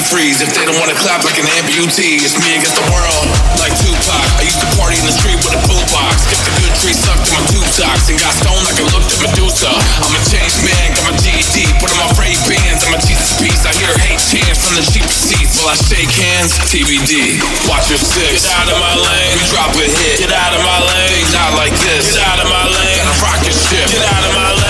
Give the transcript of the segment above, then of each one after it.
like antifreeze. If they don't wanna clap like an amputee, it's me against the world, like Tupac. I used to party in the street with a boombox, kept the good tree sucked in my tube socks, and got stoned like I looked at Medusa. I'm a changed man, got my GED, put on my Ray Bans, I'm a Jesus piece. I hear hate chants from the cheap seats. while I shake hands? TBD. Watch your six. Get out of my lane. We drop a hit. Get out of my lane. Not like this. Get out of my lane. Rock your ship. Get out of my. Lane,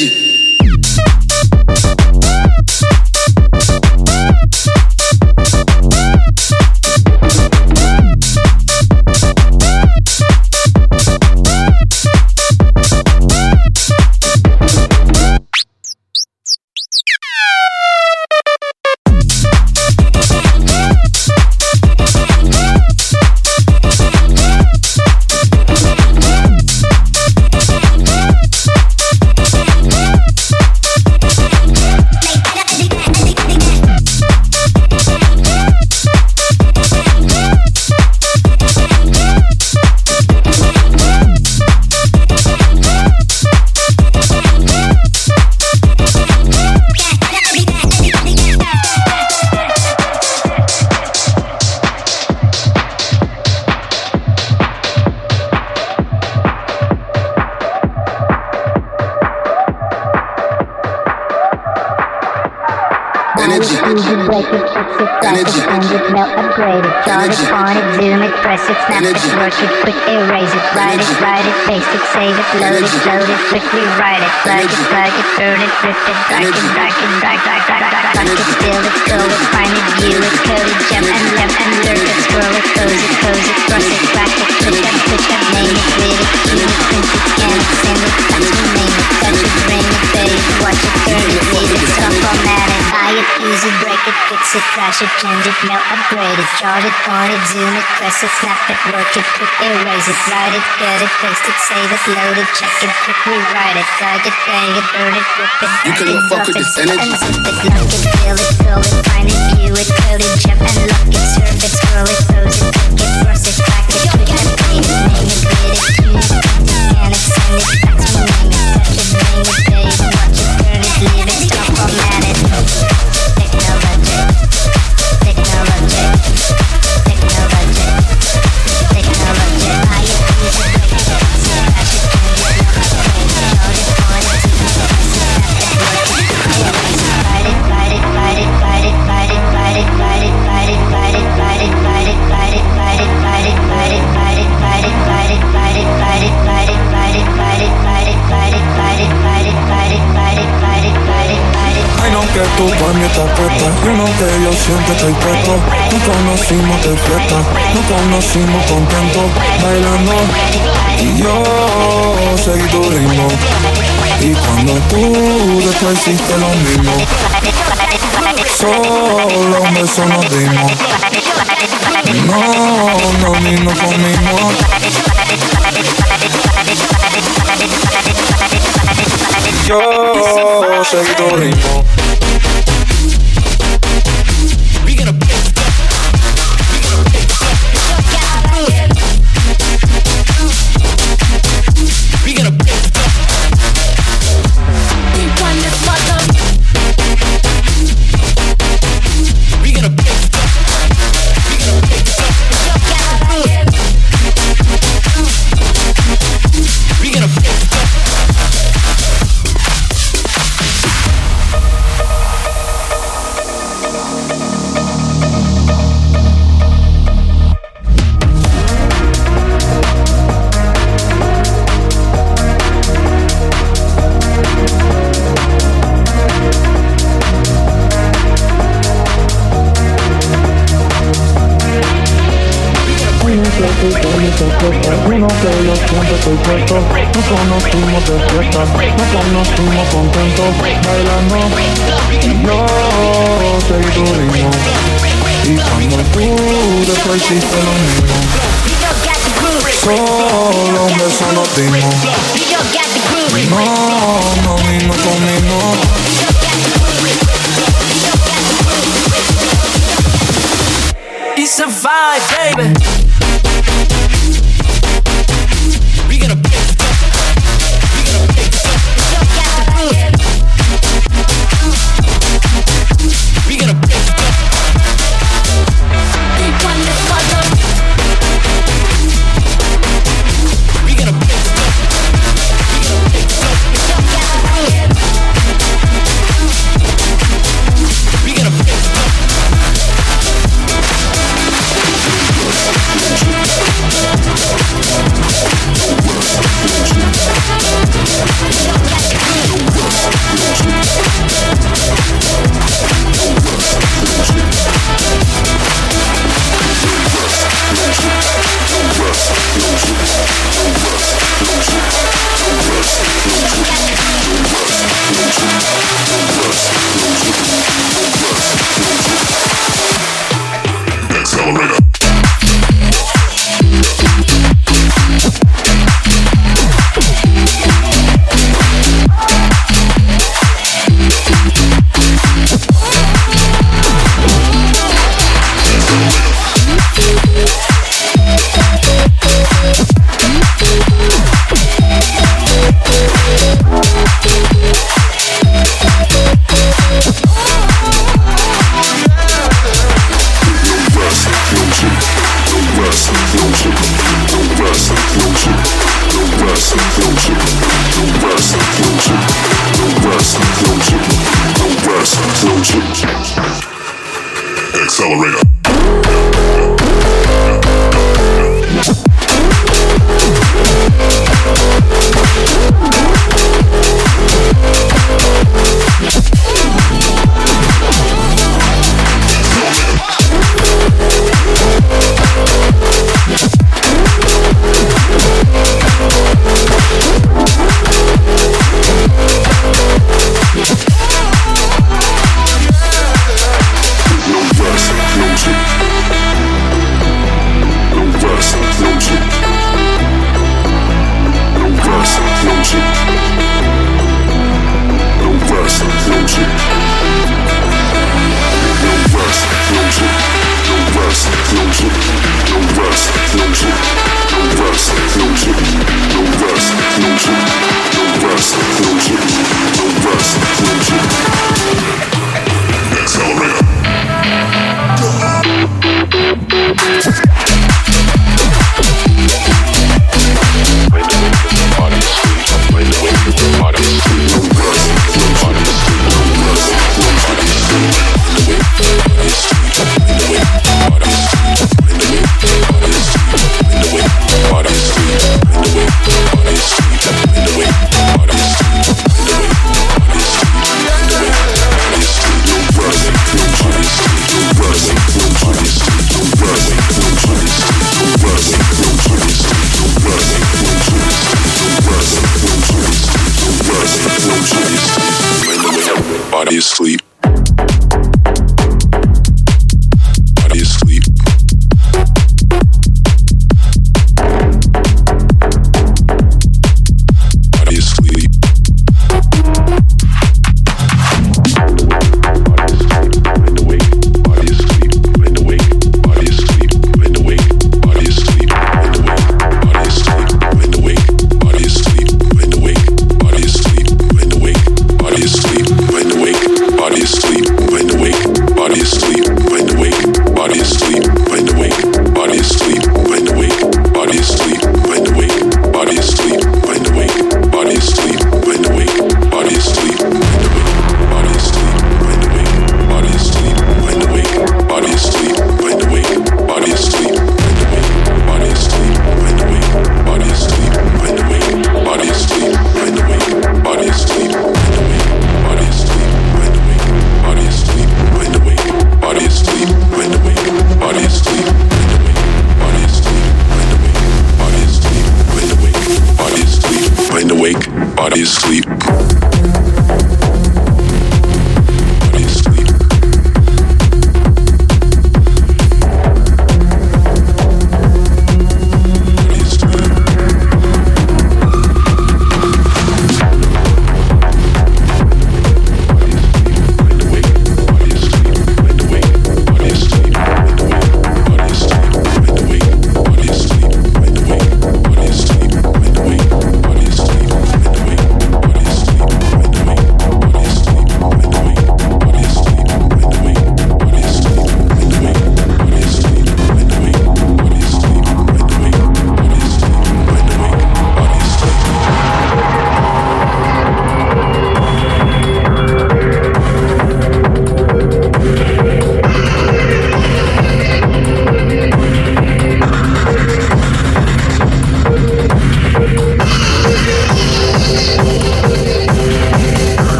Energy. Quickly write it, plug it, plug it, burn it, rip it, drag it, drag it, drag, drag, drag, drag, drag, it, build it, scroll it, find it, view it, it, change it, upgrade it, chart it, point it, zoom it, press it, snap it, work it, quick erase it, write it, get it, paste it, save it, load it, check it, quick rewrite it, drag it, bang it, burn it, rip it, You cannot it, fuck with this energy. and zip it, lock it, feel it, scroll it, find it, view it, code it, jump and lock it, surf it, scroll it, close it, click it, cross it, crack it, click it, clean it, name it, read it, key it, scan it, send it, fax it, name it, touch it, bring it, pay it, watch it, turn it, leave it, stop, format it. Siempre estoy puesto. Nos conocimos de fiesta, nos conocimos contentos, bailando. Y yo seguí tu ritmo. Y cuando tú después hiciste lo mismo, solo un beso nos dimos. No, no, ni no comimos. Yo seguí tu ritmo. puesto. Nos conocimos de fiesta Nos conocimos contentos Bailando Yo seguí tu ritmo. Y cuando tú después hiciste lo mismo Solo un beso nos dimos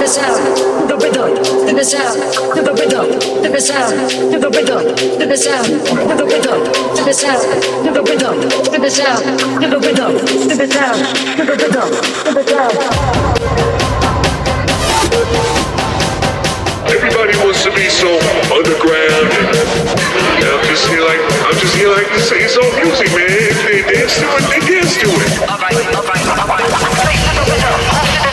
the sound, the rhythm, to the sound, the rhythm, to the sound, the rhythm, to the sound, the rhythm, to the sound, the rhythm, to the sound, the rhythm, to the sound, the rhythm, to the sound. Everybody wants to be so underground. And I'm just here like I'm just here like this say it's all music, man. If they dance to it, they dance to it. All right, all right, all right.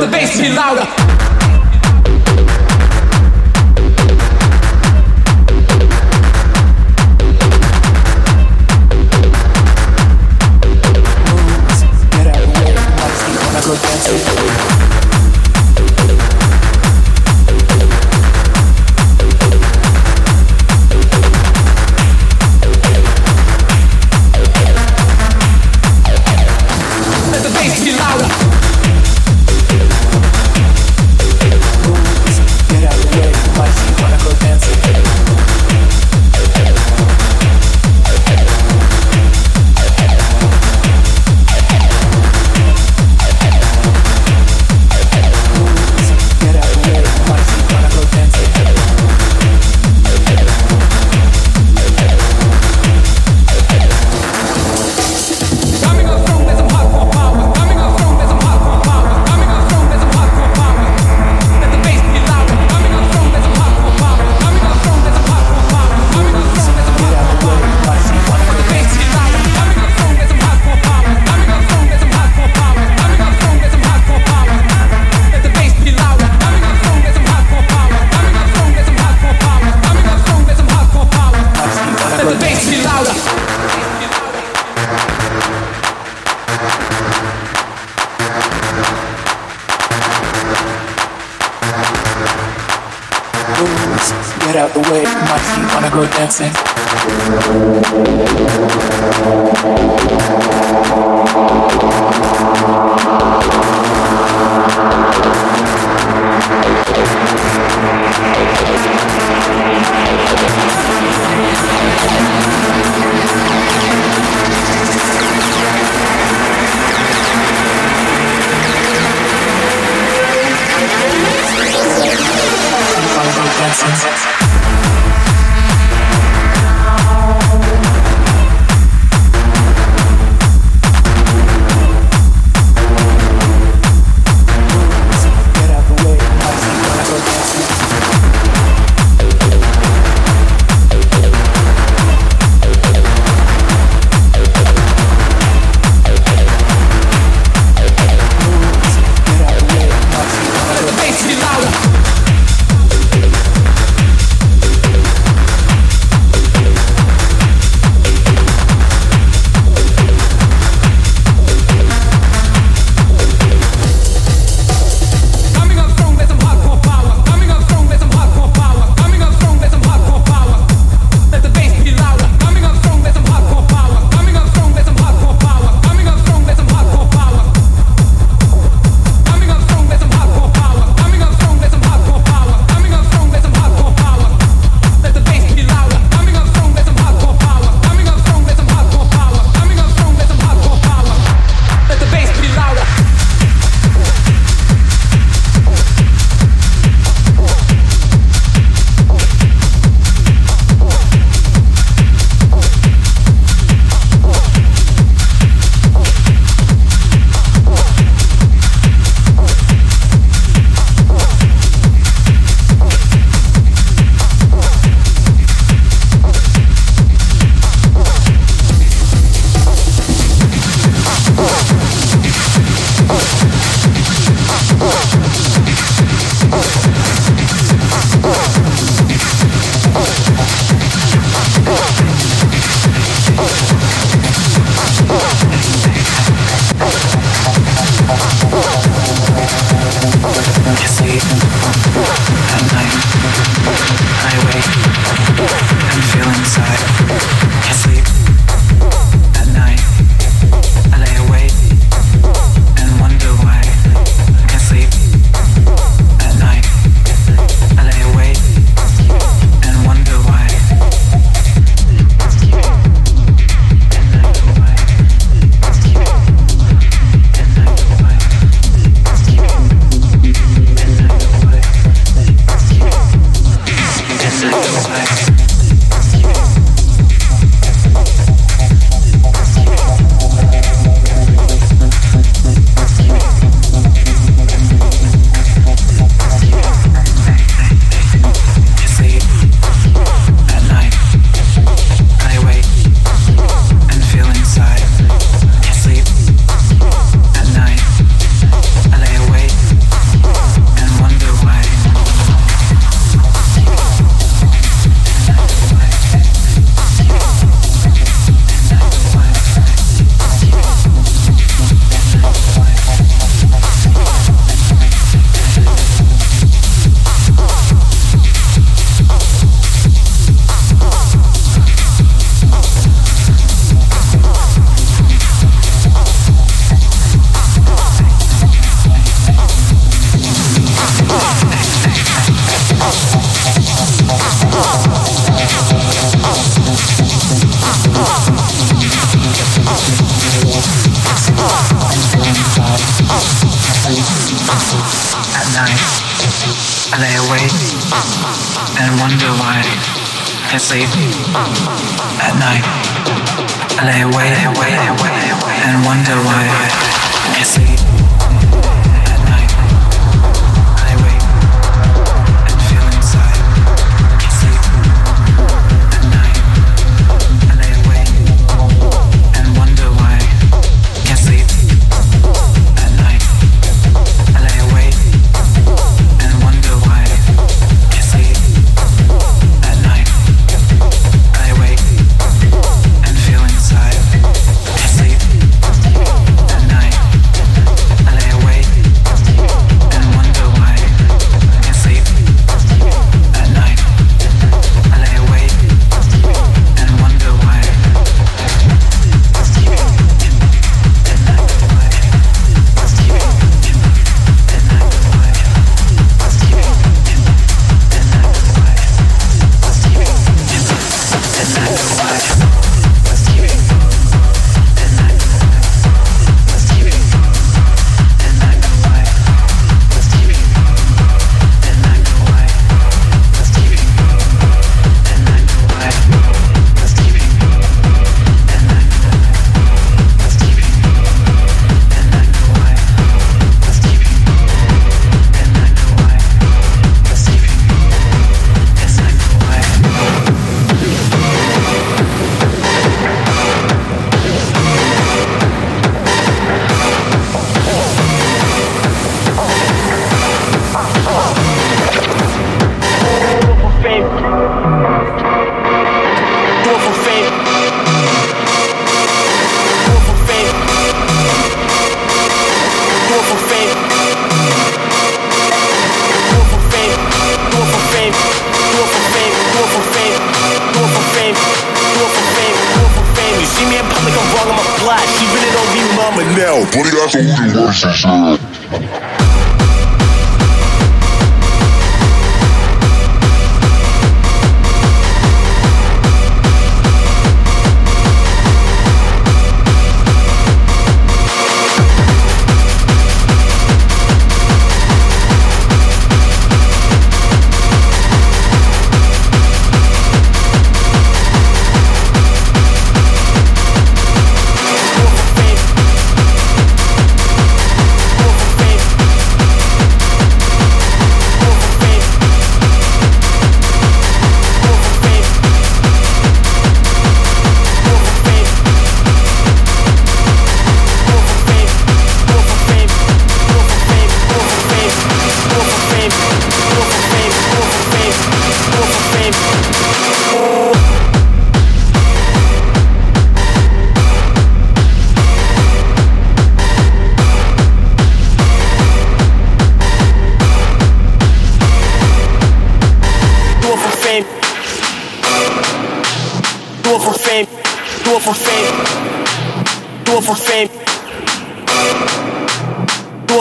the bass be louder.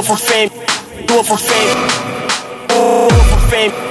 This is my, my voice, for voice.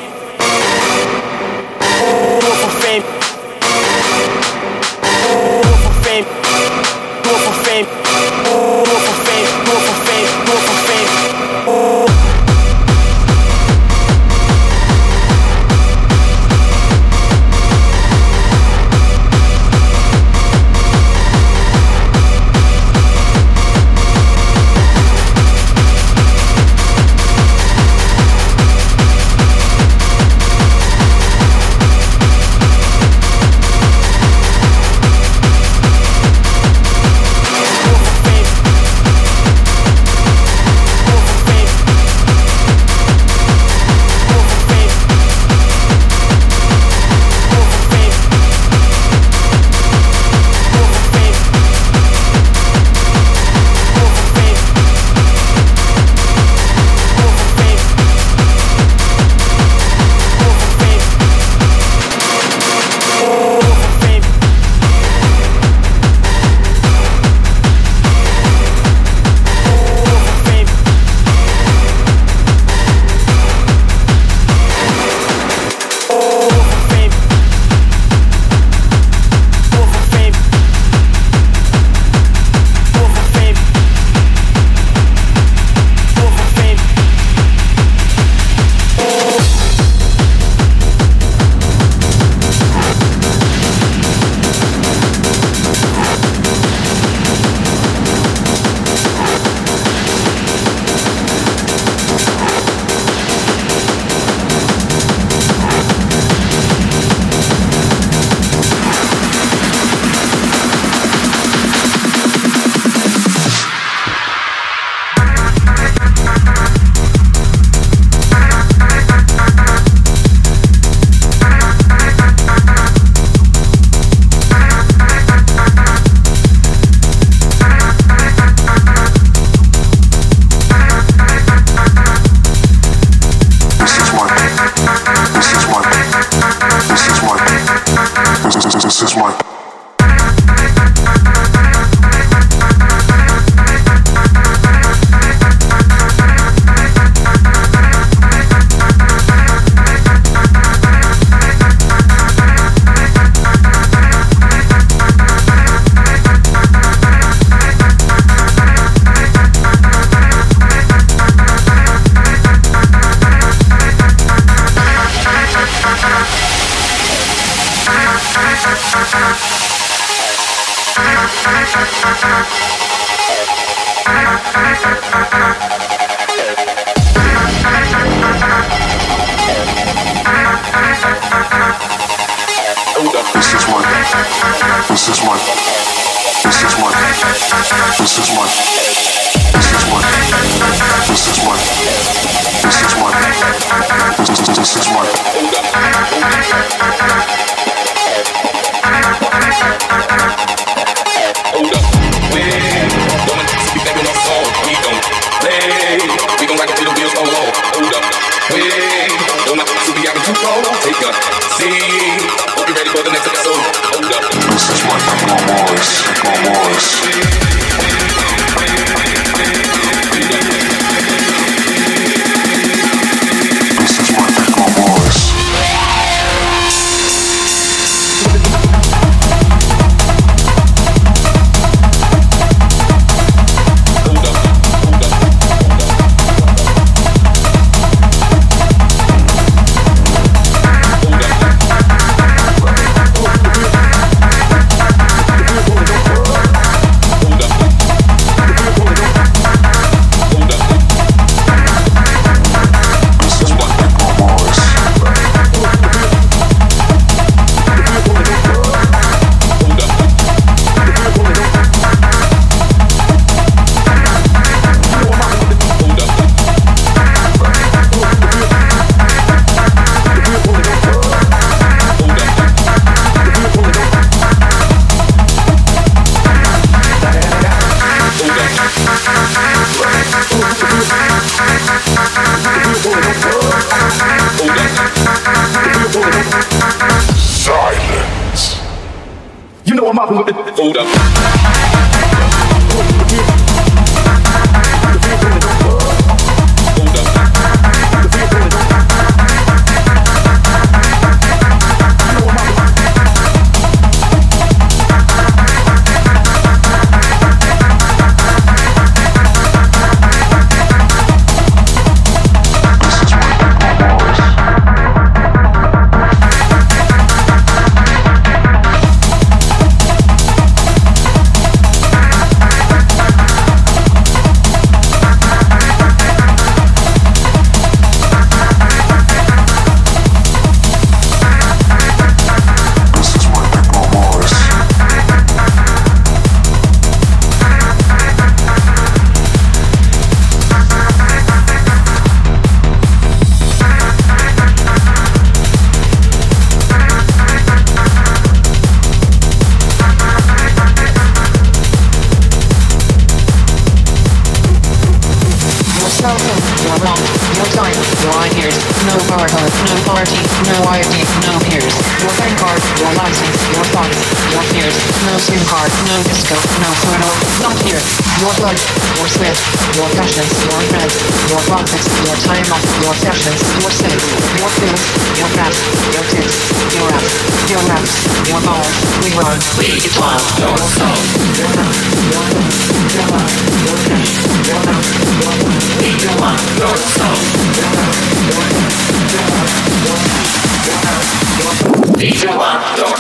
Laps, your. We run, we wild, your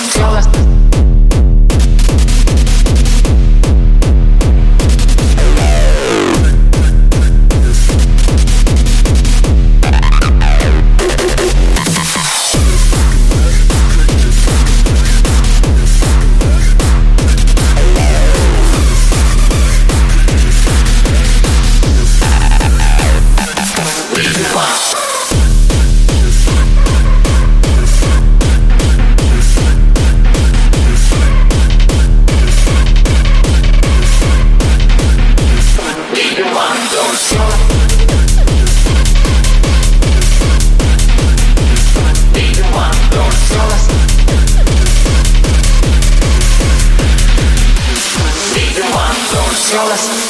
soul.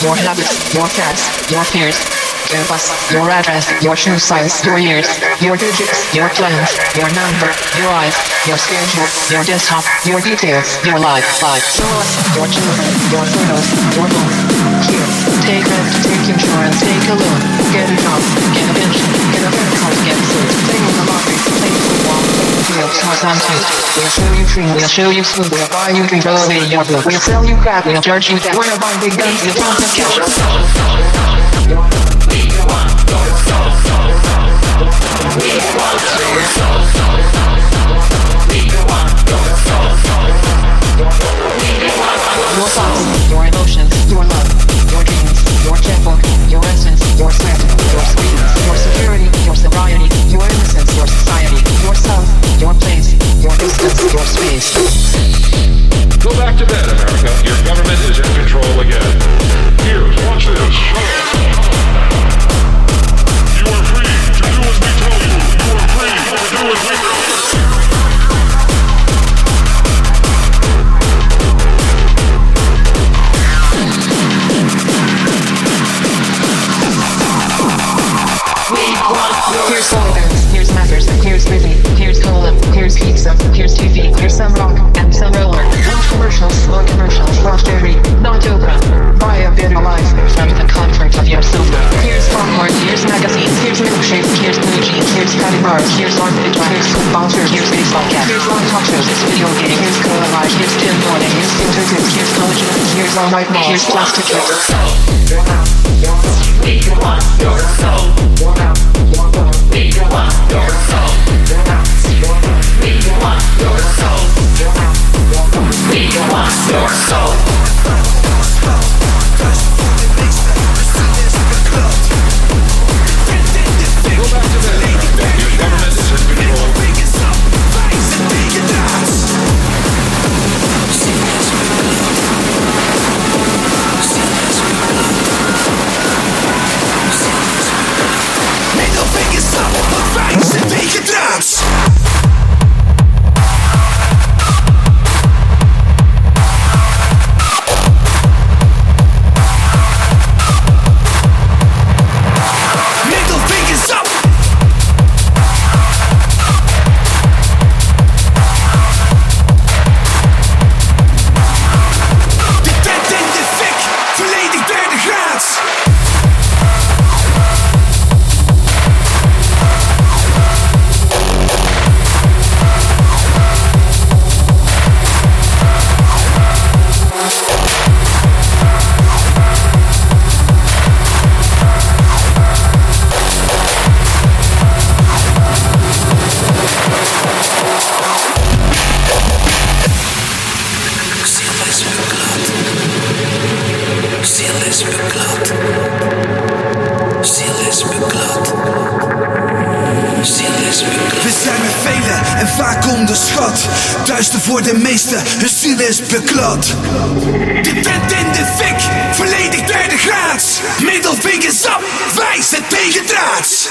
Your habits, your facts, your fears. Your bus, your address, your shoe size, your years, your digits, your plans, your number, your eyes, your schedule, your desktop, your details, your life, life. Show us your children, your photos, your home. Here, take rent, take insurance, take a loan, get a job, get a pension, field, source on. We'll show you free, we'll show you food, we'll buy you drink, throw away your blood, we'll sell you crap, we'll charge you that, we're buy big guns, we'll count the cash. Your thoughts, your emotions, your love, your dreams, your checkbook, your essence, your sweat, Your government is in control again. Here, watch this. Here's all night mall, here's plastic chips. Go vaak onderschat. Duister voor de meesten, hun ziel is beklad. De tent in de fik, volledig derde graads. Middelvingers wijs het tegen draads.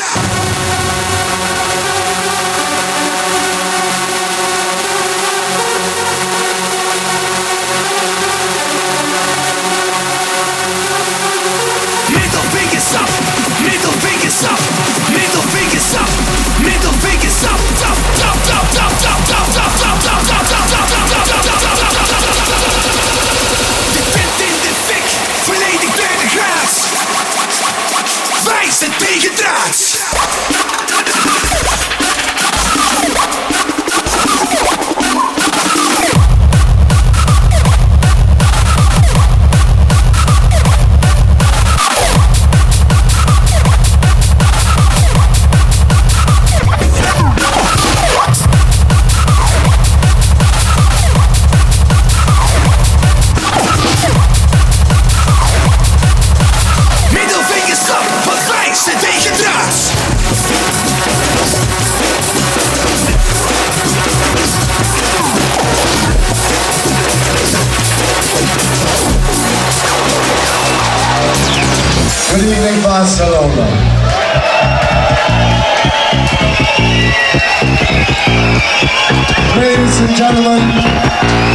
Gentlemen,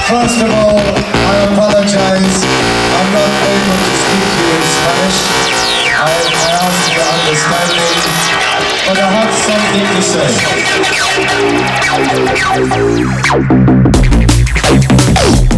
first of all, I apologize. I'm not able to speak to you in Spanish. I, I ask your understanding, but I have something to say.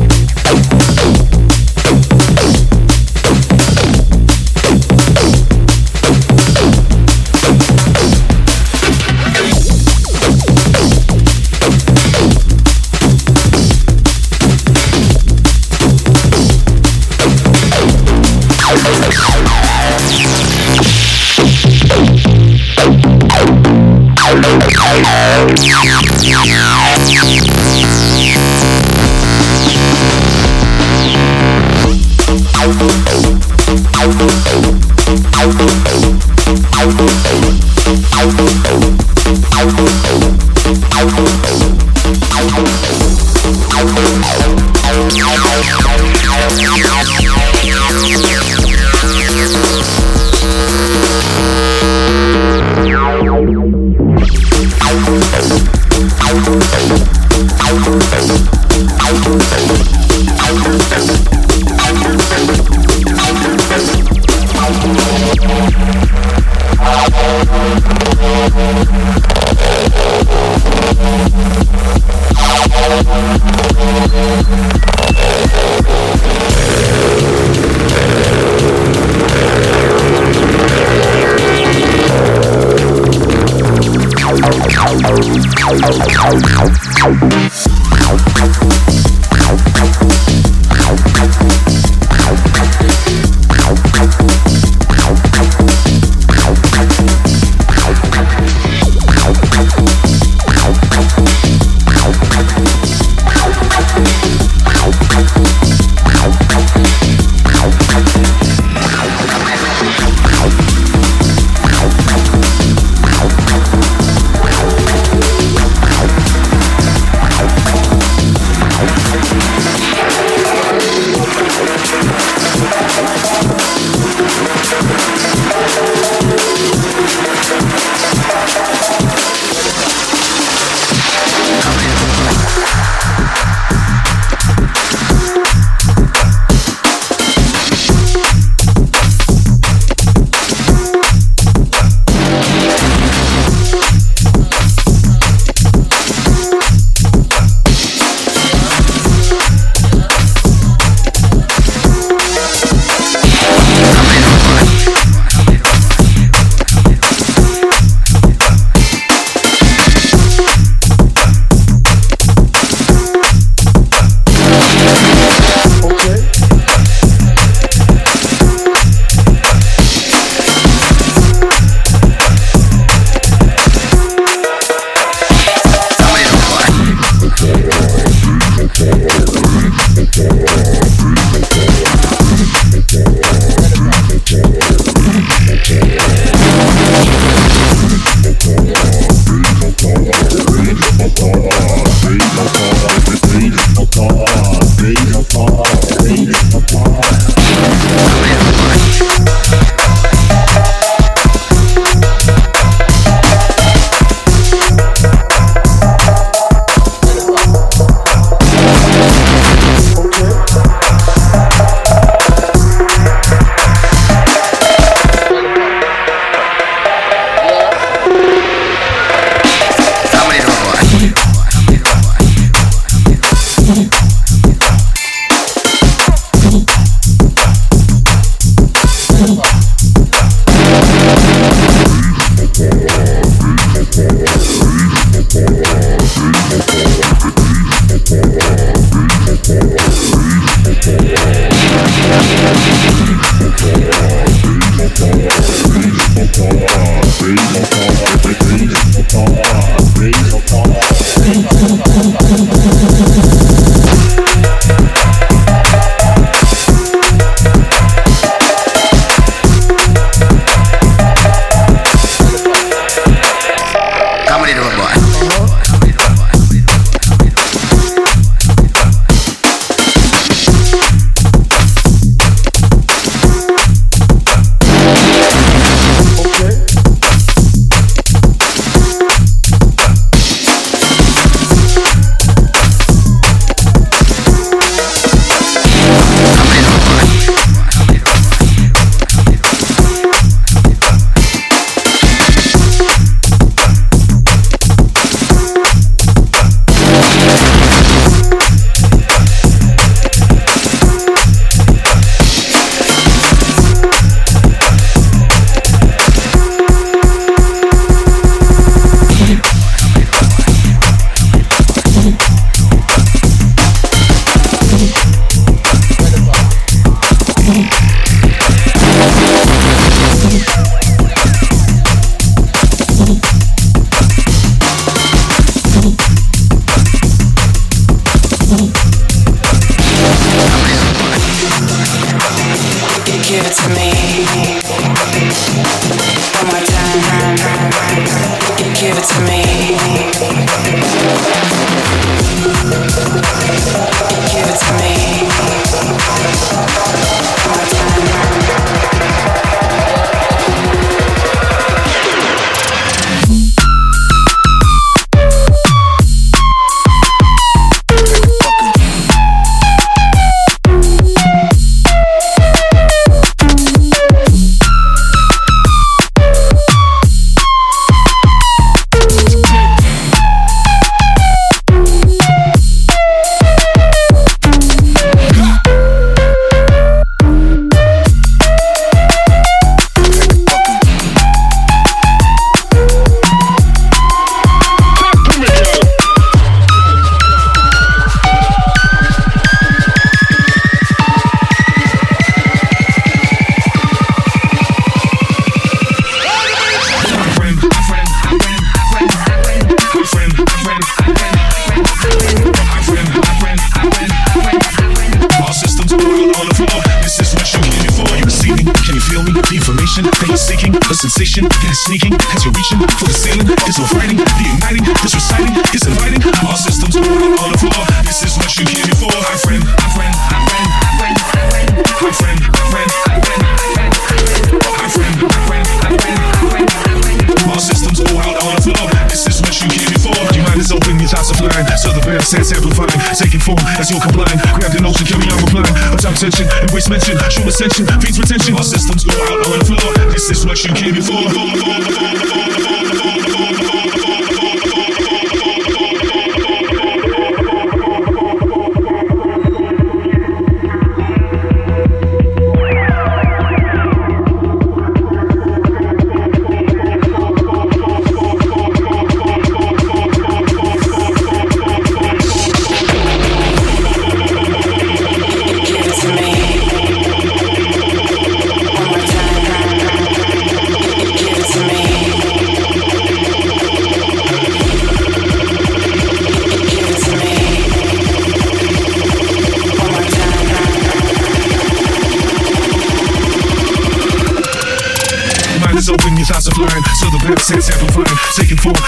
as you're complying. Grab the notion, carry on replying. Attack tension, embrace mention, show ascension, feeds retention. Our systems go out on the floor. This is what you came before. before, before, before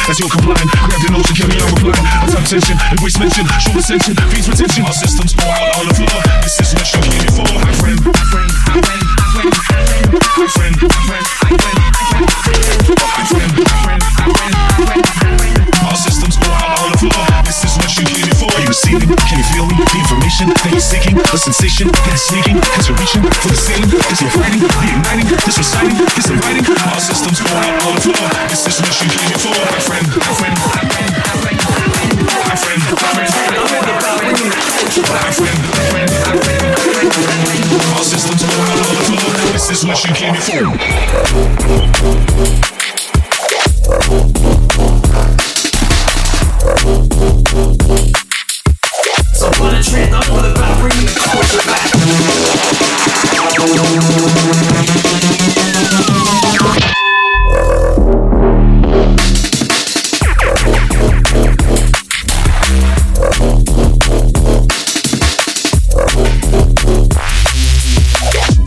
as you're complying. Grab your notes and carry on replying. I type tension and mention, show attention, fees retention. My systems boil on the floor. This is what you're here for, my friend. My friend, my friend. addiction, then you're seeking a sensation, then it's sneaking, cause you're reaching for the ceiling, cause you're fighting, reuniting, this reciting, this inviting, our systems pour out the floor, this is what you came for, my friend, my friend, my friend, my friend, my friend, my friend, my friend, all systems pour out all the floor, this is what you came friend,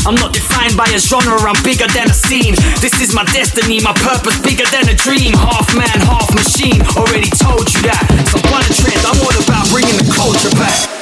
I'm not defined by a genre, I'm bigger than a scene. This is my destiny, my purpose bigger than a dream. Half man, half machine, already told you that. So one trend, I'm all about bringing the culture back.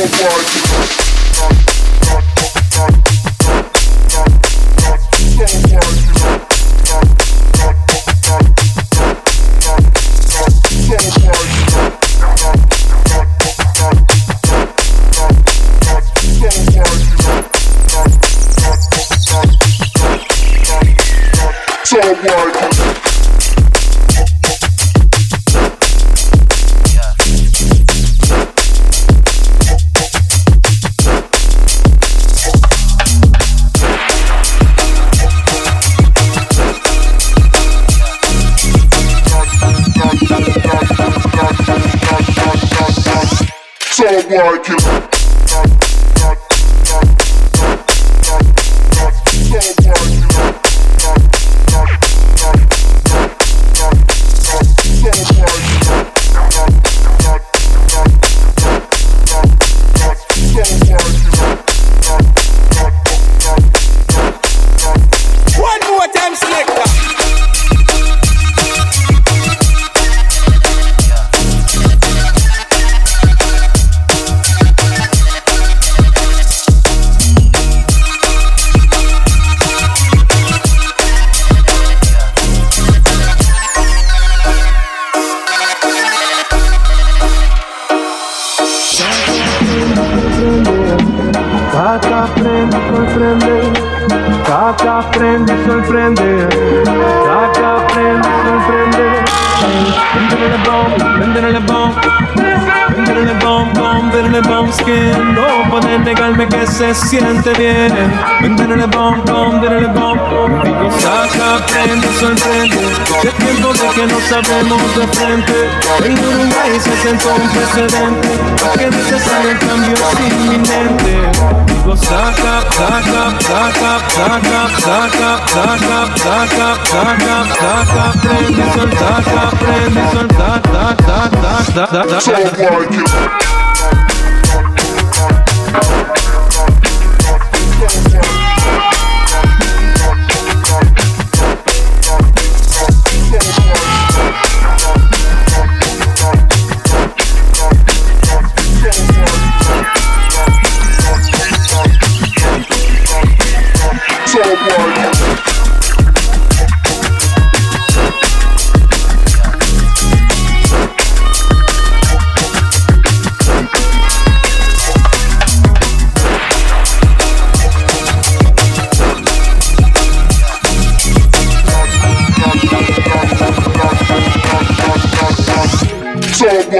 worldwide. I can.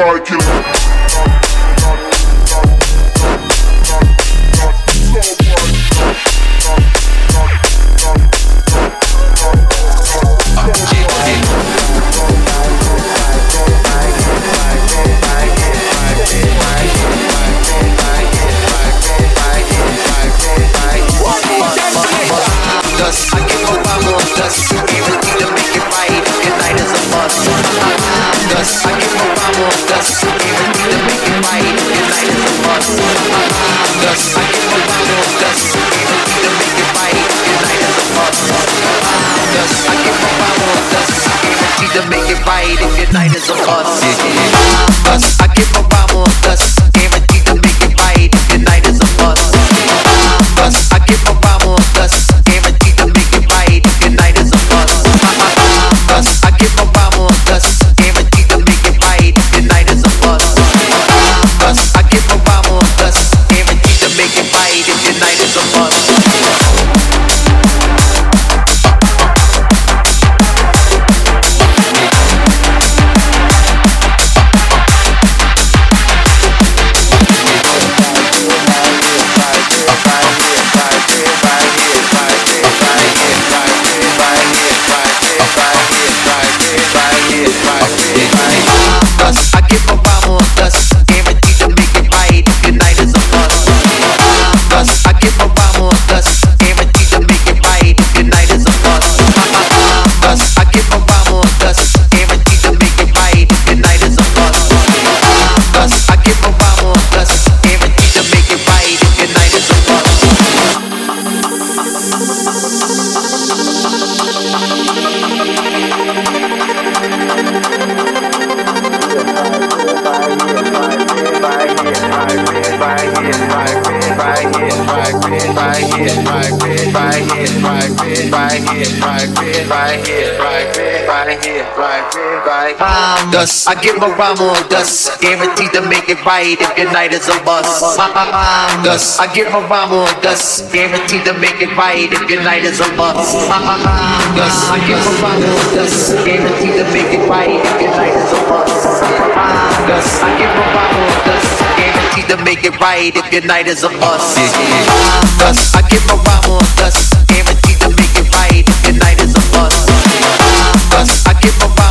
Saca. boy night is a must. dust. I give a rhyme on dust. Guaranteed to make it right if your night is a bust. My, dust. I give a rhyme on dust. Guaranteed to make it right if your night is a bust. My, dust. I give a rhyme on dust. Guaranteed to make it right if your night is a bust. Dust. I give a rhyme on dust. Guaranteed to make it right if your night is a bust. Yeah, yeah. Dust. I give a rhyme on dust. Guaranteed to make it right if your night is a bust. I give a rhyme